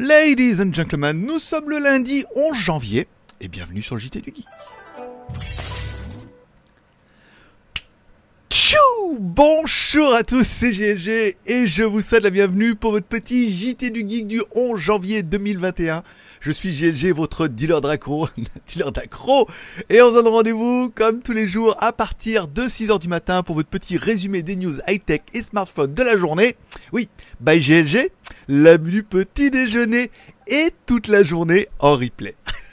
Ladies and gentlemen, nous sommes le lundi 11 janvier et bienvenue sur le JT du Geek. Tchou Bonjour à tous, c'est GLG et je vous souhaite la bienvenue pour votre petit JT du Geek du 11 janvier 2021. Je suis GLG, votre dealer d'accro, dealer d'accro, et on se donne rendez-vous comme tous les jours à partir de 6h du matin pour votre petit résumé des news high-tech et smartphone de la journée. Oui, by GLG, la du petit déjeuner et toute la journée en replay.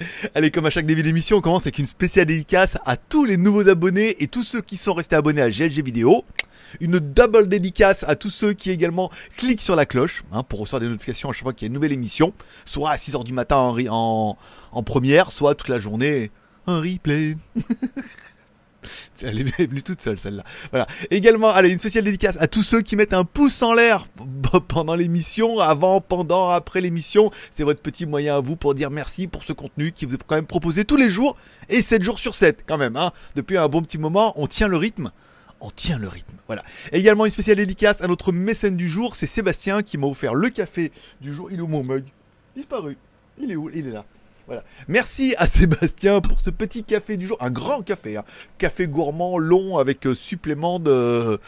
Allez, comme à chaque début d'émission, on commence avec une spéciale dédicace à tous les nouveaux abonnés et tous ceux qui sont restés abonnés à GLG Vidéo. Une double dédicace à tous ceux qui également cliquent sur la cloche hein, pour recevoir des notifications à chaque fois qu'il y a une nouvelle émission, soit à 6h du matin en, en, en première, soit toute la journée en replay. Elle est venue toute seule celle-là. Voilà. Également, allez, une spéciale dédicace à tous ceux qui mettent un pouce en l'air pendant l'émission, avant, pendant, après l'émission. C'est votre petit moyen à vous pour dire merci pour ce contenu qui vous est quand même proposé tous les jours et 7 jours sur 7 quand même. Hein. Depuis un bon petit moment, on tient le rythme on tient le rythme. Voilà. également une spéciale dédicace à notre mécène du jour, c'est Sébastien qui m'a offert le café du jour. Il est où mon mug? Disparu. Il est où? Il est là. Voilà. Merci à Sébastien pour ce petit café du jour, un grand café, hein. café gourmand long avec euh, supplément de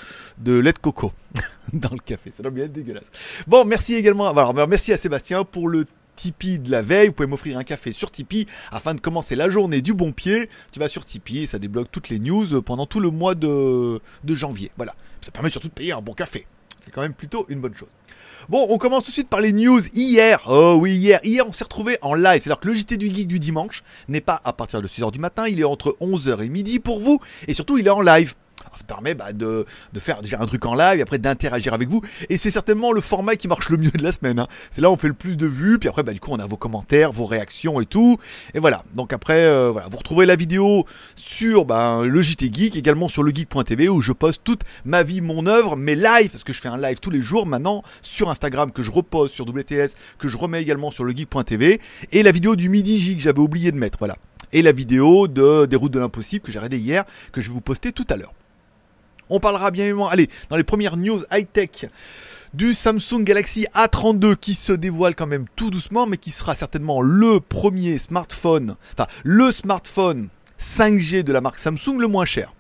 lait de coco dans le café. Ça doit bien être dégueulasse. Bon, merci également. Alors, merci à Sébastien pour le Tipeee de la veille. Vous pouvez m'offrir un café sur Tipeee afin de commencer la journée du bon pied. Tu vas sur Tipeee et ça débloque toutes les news pendant tout le mois de, de janvier. Voilà. Ça permet surtout de payer un bon café. C'est quand même plutôt une bonne chose. Bon, on commence tout de suite par les news. Hier, oh oui, hier, hier on s'est retrouvé en live. C'est-à-dire que le JT du Geek du dimanche n'est pas à partir de 6h du matin, il est entre 11h et midi pour vous. Et surtout, il est en live ça permet bah, de, de, faire déjà un truc en live et après d'interagir avec vous. Et c'est certainement le format qui marche le mieux de la semaine. Hein. C'est là où on fait le plus de vues. Puis après, bah, du coup, on a vos commentaires, vos réactions et tout. Et voilà. Donc après, euh, voilà, vous retrouvez la vidéo sur bah, le JT Geek, également sur le geek.tv où je poste toute ma vie, mon œuvre, mes lives, parce que je fais un live tous les jours maintenant sur Instagram que je repose sur WTS, que je remets également sur le geek.tv. Et la vidéo du midi Geek, j'avais oublié de mettre. Voilà. Et la vidéo de, des routes de l'impossible que j'ai arrêté hier, que je vais vous poster tout à l'heure. On parlera bien évidemment, allez, dans les premières news high-tech du Samsung Galaxy A32 qui se dévoile quand même tout doucement, mais qui sera certainement le premier smartphone, enfin le smartphone 5G de la marque Samsung le moins cher.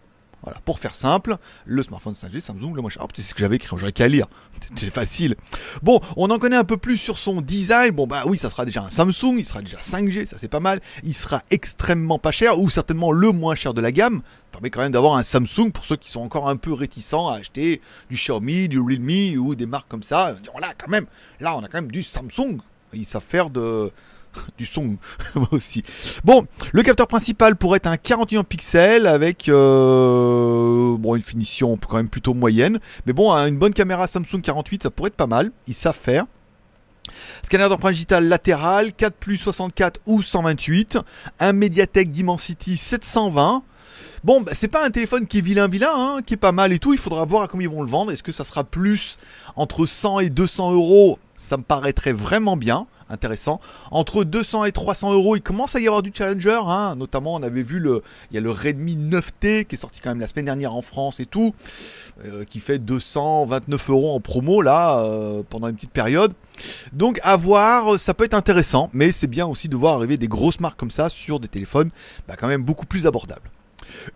Voilà, pour faire simple, le smartphone 5G Samsung le moins cher. Oh, c'est ce que j'avais écrit, j'aurais qu'à lire. C'est facile. Bon, on en connaît un peu plus sur son design. Bon, bah oui, ça sera déjà un Samsung, il sera déjà 5G, ça c'est pas mal. Il sera extrêmement pas cher, ou certainement le moins cher de la gamme. Ça permet quand même d'avoir un Samsung pour ceux qui sont encore un peu réticents à acheter du Xiaomi, du Realme ou des marques comme ça. Là, quand même, là, on a quand même du Samsung. Ils savent faire de, du son aussi. Bon, le capteur principal pourrait être un 41 pixels avec euh, bon une finition quand même plutôt moyenne, mais bon, une bonne caméra Samsung 48, ça pourrait être pas mal. Ils savent faire. Scanner d'empreinte digitale latéral, 4 plus 64 ou 128, un Mediatek Dimensity 720. Bon, bah, c'est pas un téléphone qui est vilain vilain, hein, qui est pas mal et tout. Il faudra voir à combien ils vont le vendre. Est-ce que ça sera plus entre 100 et 200 euros? Ça me paraîtrait vraiment bien intéressant. Entre 200 et 300 euros, il commence à y avoir du Challenger, hein. notamment on avait vu le, il y a le Redmi 9T qui est sorti quand même la semaine dernière en France et tout, euh, qui fait 229 euros en promo là euh, pendant une petite période. Donc à voir, ça peut être intéressant, mais c'est bien aussi de voir arriver des grosses marques comme ça sur des téléphones bah, quand même beaucoup plus abordables.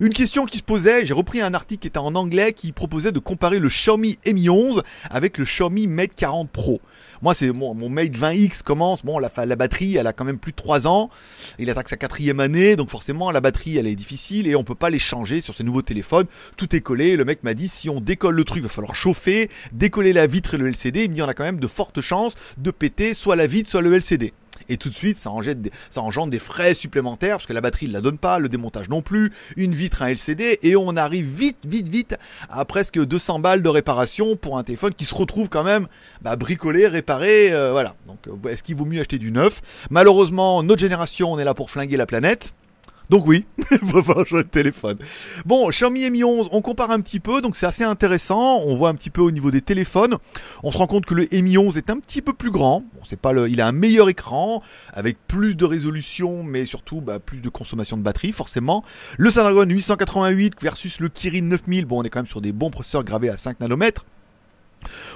Une question qui se posait, j'ai repris un article qui était en anglais qui proposait de comparer le Xiaomi Mi 11 avec le Xiaomi Mate 40 Pro. Moi, c'est mon, Mate 20X commence. Bon, la, la batterie, elle a quand même plus de 3 ans. Il attaque sa quatrième année, donc forcément, la batterie, elle est difficile et on peut pas les changer sur ces nouveaux téléphones. Tout est collé. Le mec m'a dit, si on décolle le truc, il va falloir chauffer, décoller la vitre et le LCD. Il me dit, on a quand même de fortes chances de péter soit la vitre, soit le LCD et tout de suite ça engendre, des, frais supplémentaires parce que la batterie ne la donne pas, le démontage non plus, une vitre, un LCD et on arrive vite, vite, vite à presque 200 balles de réparation pour un téléphone qui se retrouve quand même bah, bricolé, réparé, euh, voilà. Donc euh, est-ce qu'il vaut mieux acheter du neuf? Malheureusement, notre génération, on est là pour flinguer la planète. Donc oui, il faut le téléphone. Bon, Xiaomi Mi 11, on compare un petit peu, donc c'est assez intéressant. On voit un petit peu au niveau des téléphones. On se rend compte que le Mi 11 est un petit peu plus grand. Bon, c'est pas le, il a un meilleur écran avec plus de résolution, mais surtout bah, plus de consommation de batterie, forcément. Le Snapdragon 888 versus le Kirin 9000. Bon, on est quand même sur des bons processeurs gravés à 5 nanomètres.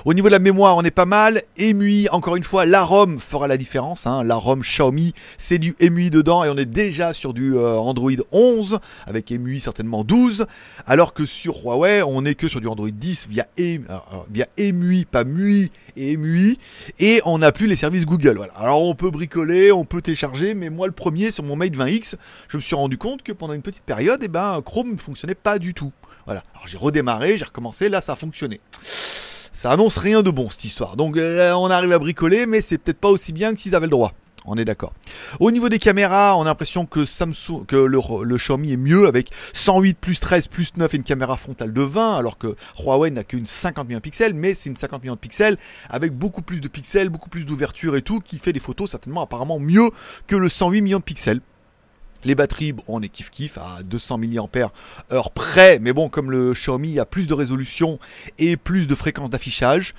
Au niveau de la mémoire, on est pas mal. EMUI, encore une fois, la fera la différence. Hein. La ROM Xiaomi, c'est du EMUI dedans et on est déjà sur du euh, Android 11 avec EMUI certainement 12. Alors que sur Huawei, on est que sur du Android 10 via, e, euh, via EMUI, pas MUI et EMUI. Et on n'a plus les services Google. Voilà. Alors on peut bricoler, on peut télécharger, mais moi le premier sur mon Mate 20X, je me suis rendu compte que pendant une petite période, eh ben, Chrome ne fonctionnait pas du tout. Voilà. Alors j'ai redémarré, j'ai recommencé, là ça a fonctionné ça annonce rien de bon cette histoire. Donc euh, on arrive à bricoler, mais c'est peut-être pas aussi bien que s'ils avaient le droit. On est d'accord. Au niveau des caméras, on a l'impression que Samsung, que le, Xiaomi est mieux avec 108 plus 13 plus 9 et une caméra frontale de 20, alors que Huawei n'a qu'une 50 millions de pixels, mais c'est une 50 millions de pixels avec beaucoup plus de pixels, beaucoup plus d'ouverture et tout, qui fait des photos certainement apparemment mieux que le 108 millions de pixels. Les batteries, on est kiff kiff à 200 mAh près, mais bon, comme le Xiaomi a plus de résolution et plus de fréquence d'affichage,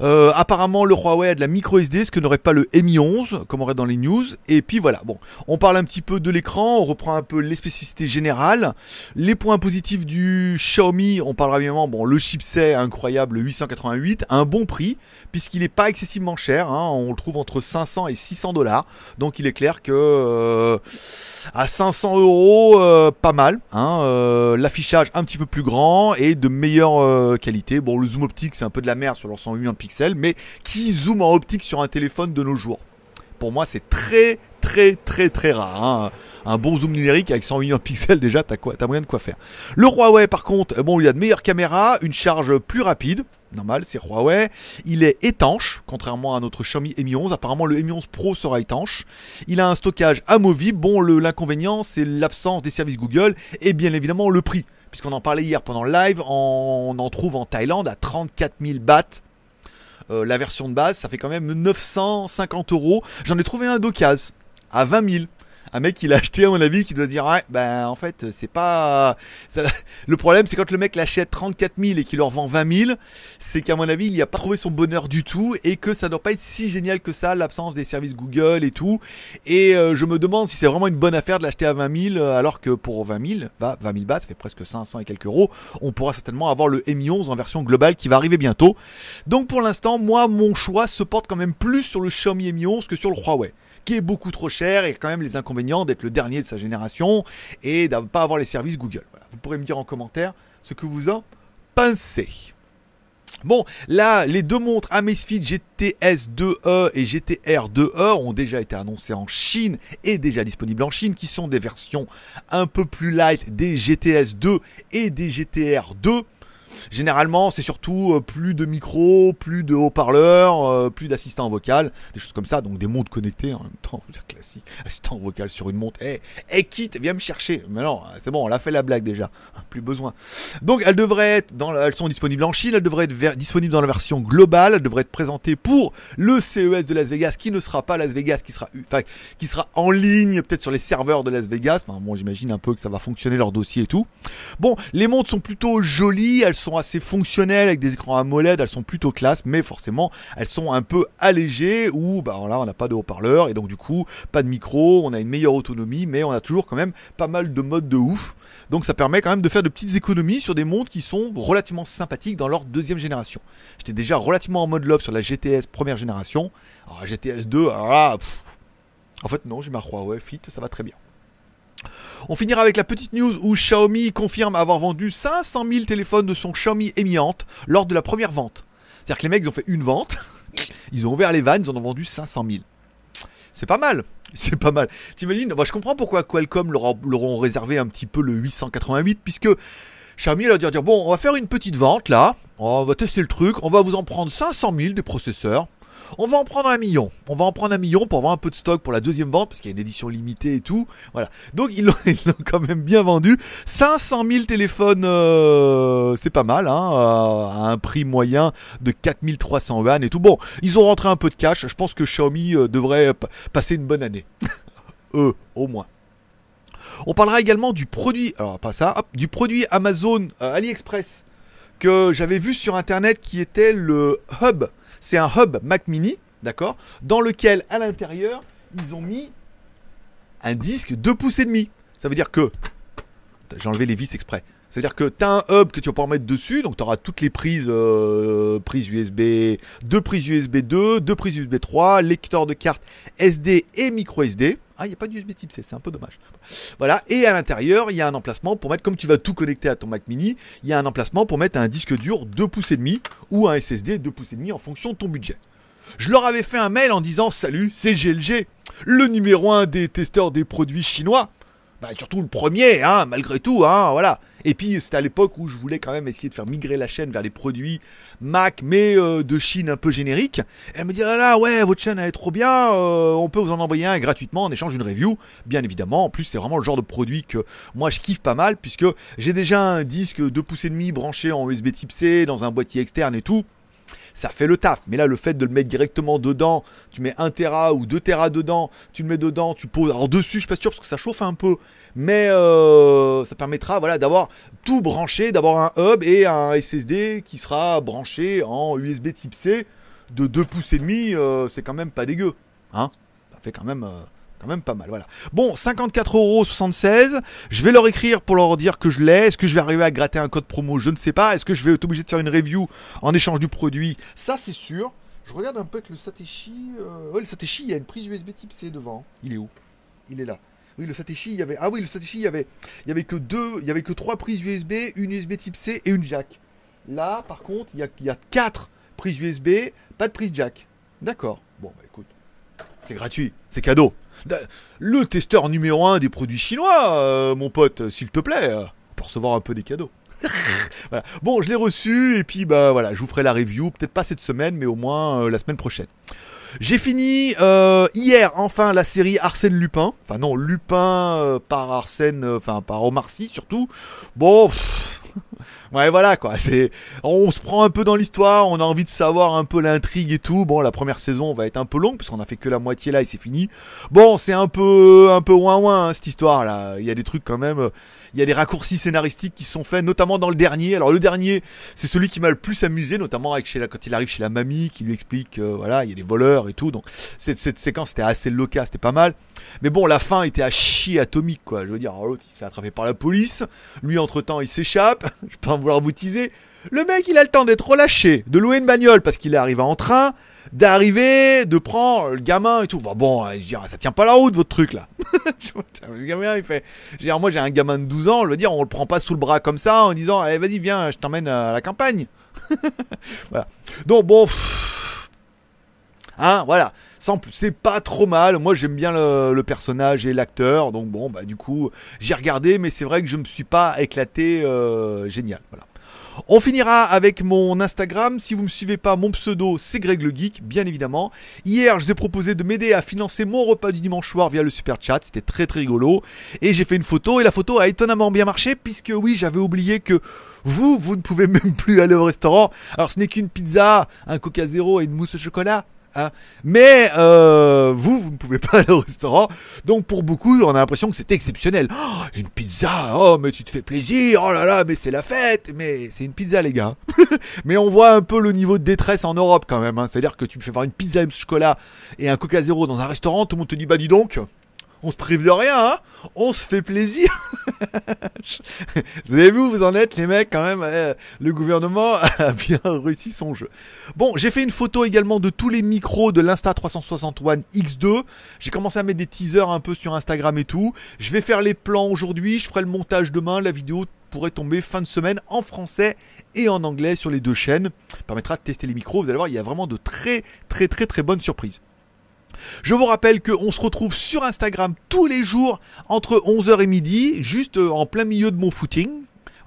euh, apparemment, le Huawei a de la micro SD, ce que n'aurait pas le Mi 11, comme on aurait dans les news. Et puis voilà, bon, on parle un petit peu de l'écran, on reprend un peu les spécificités générales. Les points positifs du Xiaomi, on parlera évidemment, bon, le chipset incroyable 888, un bon prix, puisqu'il n'est pas excessivement cher, hein, on le trouve entre 500 et 600 dollars. Donc il est clair que euh, à 500 euros, euh, pas mal. Hein, l'affichage un petit peu plus grand et de meilleure qualité. Bon, le zoom optique, c'est un peu de la merde sur leur 108 millions de pixels mais qui zoome en optique sur un téléphone de nos jours. Pour moi, c'est très, très, très, très rare. Hein. Un bon zoom numérique avec 100 millions de pixels, déjà, t'as quoi, moyen de quoi faire. Le Huawei, par contre, bon, il a de meilleures caméras, une charge plus rapide. Normal, c'est Huawei. Il est étanche, contrairement à notre Xiaomi Mi 11. Apparemment, le Mi 11 Pro sera étanche. Il a un stockage amovible. Bon, l'inconvénient, c'est l'absence des services Google et bien évidemment le prix. Puisqu'on en parlait hier pendant le live, on en trouve en Thaïlande à 34 000 bahts euh, la version de base, ça fait quand même 950 euros. J'en ai trouvé un d'occasion à 20 000 un mec qui l'a acheté à mon avis qui doit dire ouais ben en fait c'est pas le problème c'est quand le mec l'achète 34 000 et qu'il leur vend 20 000 c'est qu'à mon avis il n'y a pas trouvé son bonheur du tout et que ça doit pas être si génial que ça l'absence des services Google et tout. Et euh, je me demande si c'est vraiment une bonne affaire de l'acheter à 20 000 euh, alors que pour 20 000 bah, 20 000 bahts ça fait presque 500 et quelques euros on pourra certainement avoir le Mi 11 en version globale qui va arriver bientôt. Donc pour l'instant moi mon choix se porte quand même plus sur le Xiaomi Mi 11 que sur le Huawei qui est beaucoup trop cher et quand même les inconvénients d'être le dernier de sa génération et de pas avoir les services Google. Vous pourrez me dire en commentaire ce que vous en pensez. Bon, là, les deux montres Amazfit GTS 2E et GTR 2E ont déjà été annoncées en Chine et déjà disponibles en Chine, qui sont des versions un peu plus light des GTS 2 et des GTR 2. Généralement, c'est surtout euh, plus de micros, plus de haut-parleurs, euh, plus d'assistants vocal, des choses comme ça, donc des montres connectées en même temps, dire classique, assistant vocal sur une montre. Eh, hey, quitte, viens me chercher. Mais non, c'est bon, on a fait la blague déjà, plus besoin. Donc elles devraient être dans, elles sont disponibles en Chine, elles devraient être disponibles dans la version globale, elles devraient être présentées pour le CES de Las Vegas, qui ne sera pas Las Vegas, qui sera, enfin, qui sera en ligne, peut-être sur les serveurs de Las Vegas. Enfin, bon, j'imagine un peu que ça va fonctionner leur dossier et tout. Bon, les montres sont plutôt jolies, elles sont assez fonctionnelles avec des écrans AMOLED, elles sont plutôt classe, mais forcément elles sont un peu allégées ou bah là on n'a pas de haut-parleur et donc du coup pas de micro, on a une meilleure autonomie, mais on a toujours quand même pas mal de modes de ouf. Donc ça permet quand même de faire de petites économies sur des montres qui sont relativement sympathiques dans leur deuxième génération. J'étais déjà relativement en mode love sur la GTS première génération. Alors, GTS 2, ah, en fait non, j'ai ma Huawei Fit, ça va très bien. On finira avec la petite news où Xiaomi confirme avoir vendu 500 000 téléphones de son Xiaomi Mi lors de la première vente. C'est-à-dire que les mecs ont fait une vente, ils ont ouvert les vannes, ils en ont vendu 500 000. C'est pas mal, c'est pas mal. T'imagines Moi je comprends pourquoi Qualcomm leur, ont réservé un petit peu le 888 puisque Xiaomi leur dire, dire bon on va faire une petite vente là, on va tester le truc, on va vous en prendre 500 000 des processeurs on va en prendre un million. On va en prendre un million pour avoir un peu de stock pour la deuxième vente, parce qu'il y a une édition limitée et tout. Voilà. Donc ils l'ont, quand même bien vendu. 500 000 téléphones, euh, c'est pas mal, hein, à un prix moyen de 4300 yuan et tout. Bon, ils ont rentré un peu de cash. Je pense que Xiaomi euh, devrait passer une bonne année. Eux, au moins. On parlera également du produit, alors pas ça, du produit Amazon euh, AliExpress que j'avais vu sur internet qui était le hub c'est un hub Mac Mini, d'accord Dans lequel, à l'intérieur, ils ont mis un disque 2 pouces et demi. Ça veut dire que. J'ai enlevé les vis exprès. C'est-à-dire que tu as un hub que tu vas pouvoir mettre dessus, donc tu auras toutes les prises, euh, USB, deux prises USB 2, deux prises USB 3, lecteur de carte SD et micro SD. Ah, il n'y a pas de USB type C, c'est un peu dommage. Voilà, et à l'intérieur, il y a un emplacement pour mettre, comme tu vas tout connecter à ton Mac mini, il y a un emplacement pour mettre un disque dur 2 pouces et demi ou un SSD 2 pouces et demi en fonction de ton budget. Je leur avais fait un mail en disant Salut, c'est GLG, le numéro 1 des testeurs des produits chinois. Bah, surtout le premier, hein, malgré tout, hein, voilà. Et puis c'était à l'époque où je voulais quand même essayer de faire migrer la chaîne vers les produits Mac, mais euh, de Chine un peu génériques. Elle me dit ah là ouais, votre chaîne elle est trop bien, euh, on peut vous en envoyer un gratuitement en échange d'une review, bien évidemment. En plus c'est vraiment le genre de produit que moi je kiffe pas mal puisque j'ai déjà un disque 2 pouces et demi branché en USB Type C dans un boîtier externe et tout ça fait le taf. Mais là, le fait de le mettre directement dedans, tu mets 1 Tera ou 2 Tera dedans, tu le mets dedans, tu poses. Alors dessus, je suis pas sûr parce que ça chauffe un peu, mais euh, ça permettra voilà, d'avoir tout branché, d'avoir un hub et un SSD qui sera branché en USB type C de 2 pouces et demi. Euh, c'est quand même pas dégueu. Hein ça fait quand même. Euh, quand même pas mal, voilà. Bon, 54,76€. Je vais leur écrire pour leur dire que je l'ai. Est-ce que je vais arriver à gratter un code promo? Je ne sais pas. Est-ce que je vais être obligé de faire une review en échange du produit? Ça, c'est sûr. Je regarde un peu avec le Satechi. Euh... le Satechi, il y a une prise USB type C devant. Il est où? Il est là. Oui, le Satechi, il y avait. Ah oui, le Satechi, il y avait. Il y avait que deux. Il y avait que trois prises USB, une USB type C et une jack. Là, par contre, il y a, il y a quatre prises USB, pas de prise jack. D'accord. Bon, bah écoute. C'est gratuit. C'est cadeau. Le testeur numéro un des produits chinois, euh, mon pote, s'il te plaît, euh, pour recevoir un peu des cadeaux. Bon, je l'ai reçu et puis bah voilà, je vous ferai la review, peut-être pas cette semaine, mais au moins euh, la semaine prochaine. J'ai fini hier enfin la série Arsène Lupin. Enfin non, Lupin par Arsène, enfin par Omar Sy surtout. Bon, Ouais, voilà quoi. C'est, on se prend un peu dans l'histoire, on a envie de savoir un peu l'intrigue et tout. Bon, la première saison va être un peu longue puisqu'on a fait que la moitié là et c'est fini. Bon, c'est un peu, un peu ouin ouin hein, cette histoire là. Il y a des trucs quand même il y a des raccourcis scénaristiques qui sont faits, notamment dans le dernier. Alors le dernier, c'est celui qui m'a le plus amusé, notamment avec chez la, quand il arrive chez la mamie, qui lui explique, euh, voilà, il y a des voleurs et tout. Donc cette, cette séquence était assez loca, c'était pas mal. Mais bon, la fin était à chier atomique, quoi. Je veux dire, l'autre il se fait attraper par la police, lui entre temps il s'échappe. vouloir vous teaser. Le mec, il a le temps d'être relâché, de louer une bagnole parce qu'il est arrivé en train, d'arriver, de prendre le gamin et tout. bon, je dirais, ça tient pas la route votre truc là. le gamin, moi j'ai un gamin de 12 ans, je veux dire, on le prend pas sous le bras comme ça en disant, allez vas-y viens, je t'emmène à la campagne. voilà. Donc bon, hein, voilà. C'est pas trop mal. Moi, j'aime bien le, personnage et l'acteur. Donc bon, bah du coup, j'ai regardé, mais c'est vrai que je me suis pas éclaté euh, génial. Voilà. On finira avec mon Instagram. Si vous me suivez pas, mon pseudo c'est Greg le Geek, bien évidemment. Hier, je vous ai proposé de m'aider à financer mon repas du dimanche soir via le super chat. C'était très très rigolo. Et j'ai fait une photo et la photo a étonnamment bien marché puisque oui, j'avais oublié que vous, vous ne pouvez même plus aller au restaurant. Alors ce n'est qu'une pizza, un coca zéro et une mousse au chocolat. Hein. Mais euh, vous, vous ne pouvez pas aller au restaurant. Donc pour beaucoup, on a l'impression que c'est exceptionnel. Oh, une pizza, oh mais tu te fais plaisir, oh là là, mais c'est la fête. Mais c'est une pizza les gars. mais on voit un peu le niveau de détresse en Europe quand même. Hein. C'est-à-dire que tu me fais voir une pizza au chocolat et un coca zéro dans un restaurant, tout le monde te dit bah dis donc on se prive de rien, hein on se fait plaisir. vous avez vu où vous en êtes, les mecs, quand même. Eh, le gouvernement a bien réussi son jeu. Bon, j'ai fait une photo également de tous les micros de l'Insta 360 One X2. J'ai commencé à mettre des teasers un peu sur Instagram et tout. Je vais faire les plans aujourd'hui. Je ferai le montage demain. La vidéo pourrait tomber fin de semaine en français et en anglais sur les deux chaînes. permettra de tester les micros. Vous allez voir, il y a vraiment de très très très très bonnes surprises. Je vous rappelle qu'on se retrouve sur Instagram tous les jours entre 11h et midi, juste euh, en plein milieu de mon footing.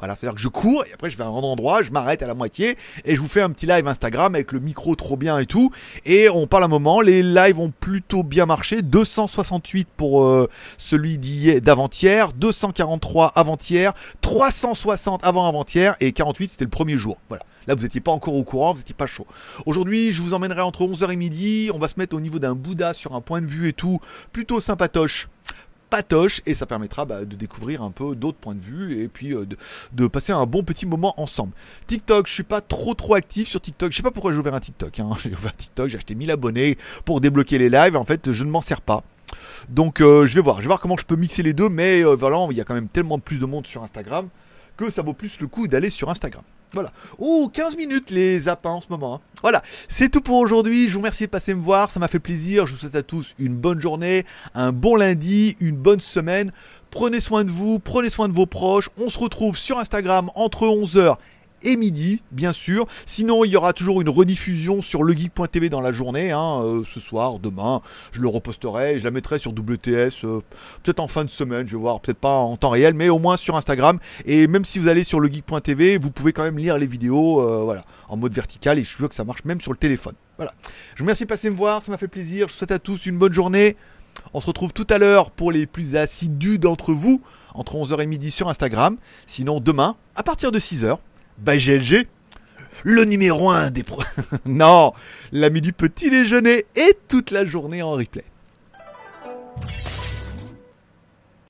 Voilà, c'est-à-dire que je cours et après je vais à un endroit, je m'arrête à la moitié et je vous fais un petit live Instagram avec le micro trop bien et tout. Et on parle un moment, les lives ont plutôt bien marché. 268 pour euh, celui d'avant-hier, 243 avant-hier, 360 avant-avant-hier et 48 c'était le premier jour. Voilà. Là, vous n'étiez pas encore au courant, vous n'étiez pas chaud. Aujourd'hui, je vous emmènerai entre 11h et midi. On va se mettre au niveau d'un Bouddha sur un point de vue et tout. Plutôt sympatoche et ça permettra bah, de découvrir un peu d'autres points de vue et puis euh, de, passer un bon petit moment ensemble. TikTok, je suis pas trop trop actif sur TikTok. Je sais pas pourquoi j'ai ouvert un TikTok. Hein. J'ai ouvert un TikTok, j'ai acheté 1000 abonnés pour débloquer les lives. En fait, je ne m'en sers pas. Donc euh, je vais voir, je vais voir comment je peux mixer les deux, mais euh, voilà, il y a quand même tellement plus de monde sur Instagram que ça vaut plus le coup d'aller sur Instagram. Voilà. Oh, 15 minutes les zappins en ce moment. hein. Voilà, c'est tout pour aujourd'hui. Je vous remercie de passer me voir, ça m'a fait plaisir. Je vous souhaite à tous une bonne journée, un bon lundi, une bonne semaine. Prenez soin de vous, prenez soin de vos proches. On se retrouve sur Instagram entre 11h et midi, bien sûr. Sinon, il y aura toujours une rediffusion sur legeek.tv dans la journée, hein, euh, ce soir, demain. Je le reposterai, je la mettrai sur WTS, euh, peut-être en fin de semaine, je vais voir, peut-être pas en temps réel, mais au moins sur Instagram. Et même si vous allez sur legeek.tv, vous pouvez quand même lire les vidéos, euh, voilà, en mode vertical. Et je veux que ça marche même sur le téléphone. Voilà. Je vous remercie de passer me voir, ça m'a fait plaisir. Je vous souhaite à tous une bonne journée. On se retrouve tout à l'heure pour les plus assidus d'entre vous, entre 11h et midi sur Instagram. Sinon, demain, à partir de 6h, bah, by GLG, le numéro 1 des pro... non, l'ami du petit déjeuner et toute la journée en replay.